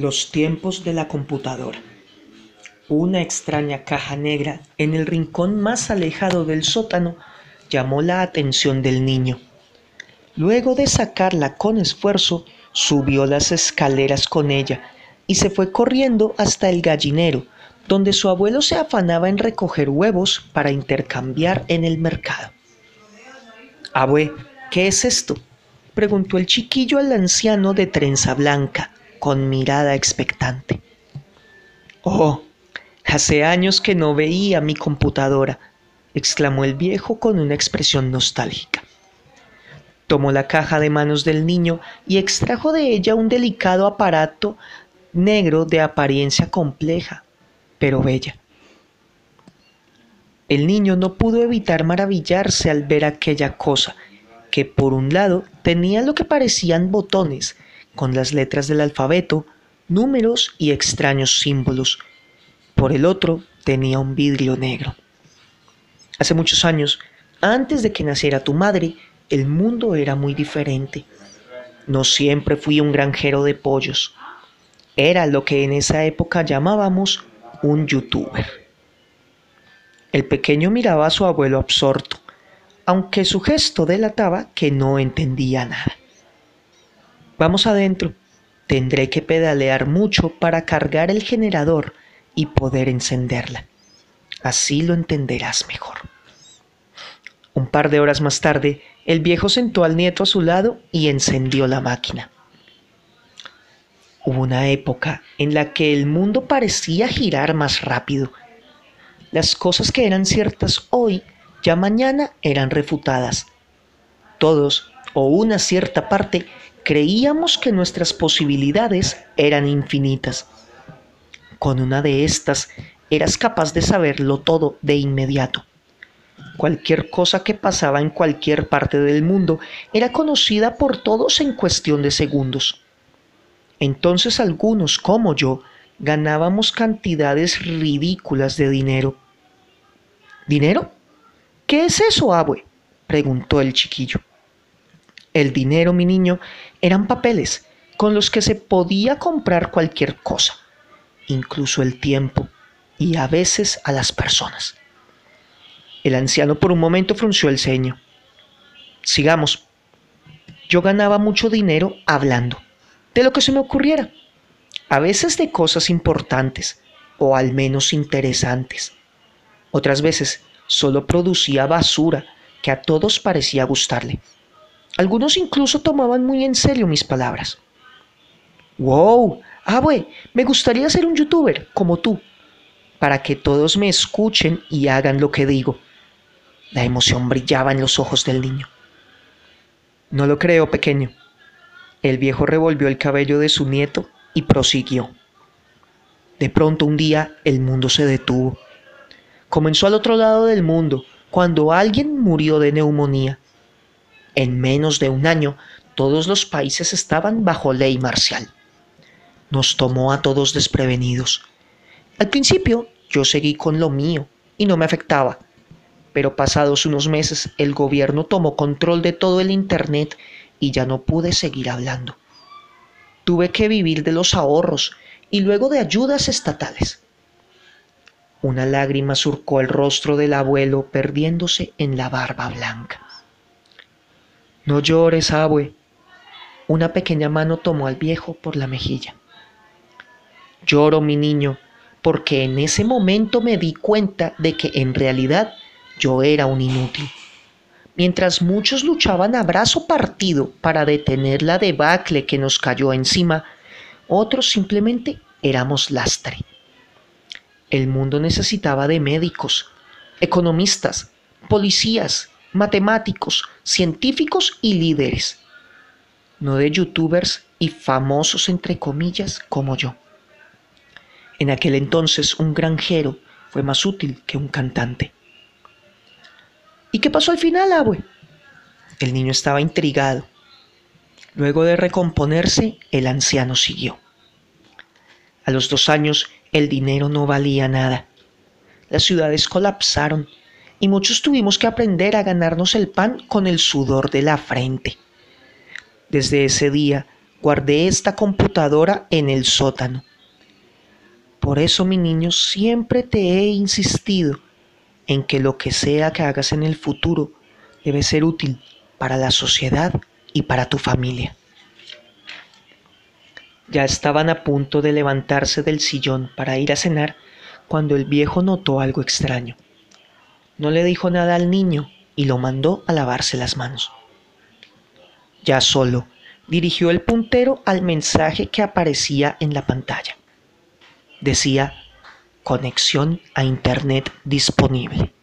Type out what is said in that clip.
Los tiempos de la computadora. Una extraña caja negra en el rincón más alejado del sótano llamó la atención del niño. Luego de sacarla con esfuerzo, subió las escaleras con ella y se fue corriendo hasta el gallinero, donde su abuelo se afanaba en recoger huevos para intercambiar en el mercado. Abue, ¿qué es esto? preguntó el chiquillo al anciano de trenza blanca, con mirada expectante. Oh, hace años que no veía mi computadora, exclamó el viejo con una expresión nostálgica. Tomó la caja de manos del niño y extrajo de ella un delicado aparato negro de apariencia compleja, pero bella. El niño no pudo evitar maravillarse al ver aquella cosa, que por un lado tenía lo que parecían botones, con las letras del alfabeto, números y extraños símbolos. Por el otro tenía un vidrio negro. Hace muchos años, antes de que naciera tu madre, el mundo era muy diferente. No siempre fui un granjero de pollos. Era lo que en esa época llamábamos un youtuber. El pequeño miraba a su abuelo absorto, aunque su gesto delataba que no entendía nada. Vamos adentro. Tendré que pedalear mucho para cargar el generador y poder encenderla. Así lo entenderás mejor. Un par de horas más tarde, el viejo sentó al nieto a su lado y encendió la máquina. Hubo una época en la que el mundo parecía girar más rápido las cosas que eran ciertas hoy, ya mañana eran refutadas. Todos, o una cierta parte, creíamos que nuestras posibilidades eran infinitas. Con una de estas, eras capaz de saberlo todo de inmediato. Cualquier cosa que pasaba en cualquier parte del mundo era conocida por todos en cuestión de segundos. Entonces algunos, como yo, ganábamos cantidades ridículas de dinero. ¿Dinero? ¿Qué es eso, abue? preguntó el chiquillo. El dinero, mi niño, eran papeles con los que se podía comprar cualquier cosa, incluso el tiempo y a veces a las personas. El anciano por un momento frunció el ceño. Sigamos. Yo ganaba mucho dinero hablando, de lo que se me ocurriera a veces de cosas importantes o al menos interesantes. Otras veces solo producía basura que a todos parecía gustarle. Algunos incluso tomaban muy en serio mis palabras. ¡Wow! Abue, me gustaría ser un youtuber como tú, para que todos me escuchen y hagan lo que digo. La emoción brillaba en los ojos del niño. No lo creo, pequeño. El viejo revolvió el cabello de su nieto y prosiguió. De pronto un día el mundo se detuvo. Comenzó al otro lado del mundo, cuando alguien murió de neumonía. En menos de un año, todos los países estaban bajo ley marcial. Nos tomó a todos desprevenidos. Al principio yo seguí con lo mío y no me afectaba, pero pasados unos meses el gobierno tomó control de todo el Internet y ya no pude seguir hablando. Tuve que vivir de los ahorros y luego de ayudas estatales. Una lágrima surcó el rostro del abuelo perdiéndose en la barba blanca. No llores, abue. Una pequeña mano tomó al viejo por la mejilla. Lloro, mi niño, porque en ese momento me di cuenta de que en realidad yo era un inútil. Mientras muchos luchaban a brazo partido para detener la debacle que nos cayó encima, otros simplemente éramos lastre. El mundo necesitaba de médicos, economistas, policías, matemáticos, científicos y líderes, no de youtubers y famosos entre comillas como yo. En aquel entonces un granjero fue más útil que un cantante. ¿Y qué pasó al final, abue? El niño estaba intrigado. Luego de recomponerse, el anciano siguió. A los dos años, el dinero no valía nada. Las ciudades colapsaron y muchos tuvimos que aprender a ganarnos el pan con el sudor de la frente. Desde ese día, guardé esta computadora en el sótano. Por eso, mi niño, siempre te he insistido en que lo que sea que hagas en el futuro debe ser útil para la sociedad y para tu familia. Ya estaban a punto de levantarse del sillón para ir a cenar cuando el viejo notó algo extraño. No le dijo nada al niño y lo mandó a lavarse las manos. Ya solo, dirigió el puntero al mensaje que aparecía en la pantalla. Decía, conexión a Internet disponible.